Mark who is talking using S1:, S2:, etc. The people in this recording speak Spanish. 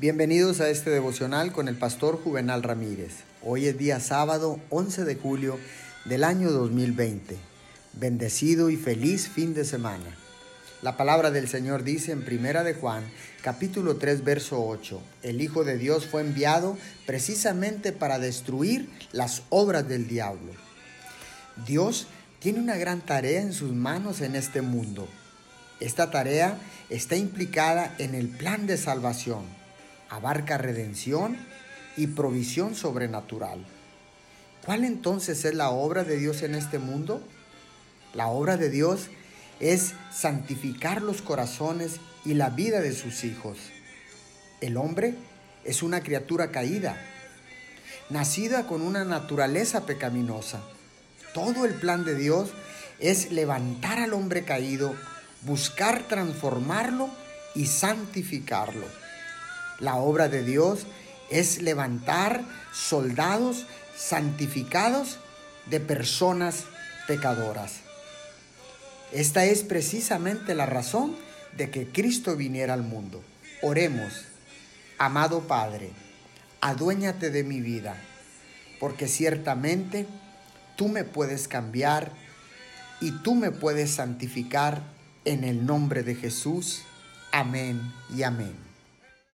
S1: Bienvenidos a este devocional con el pastor Juvenal Ramírez. Hoy es día sábado 11 de julio del año 2020. Bendecido y feliz fin de semana. La palabra del Señor dice en Primera de Juan, capítulo 3, verso 8, el Hijo de Dios fue enviado precisamente para destruir las obras del diablo. Dios tiene una gran tarea en sus manos en este mundo. Esta tarea está implicada en el plan de salvación abarca redención y provisión sobrenatural. ¿Cuál entonces es la obra de Dios en este mundo? La obra de Dios es santificar los corazones y la vida de sus hijos. El hombre es una criatura caída, nacida con una naturaleza pecaminosa. Todo el plan de Dios es levantar al hombre caído, buscar transformarlo y santificarlo. La obra de Dios es levantar soldados santificados de personas pecadoras. Esta es precisamente la razón de que Cristo viniera al mundo. Oremos, amado Padre, aduéñate de mi vida, porque ciertamente tú me puedes cambiar y tú me puedes santificar en el nombre de Jesús. Amén y amén.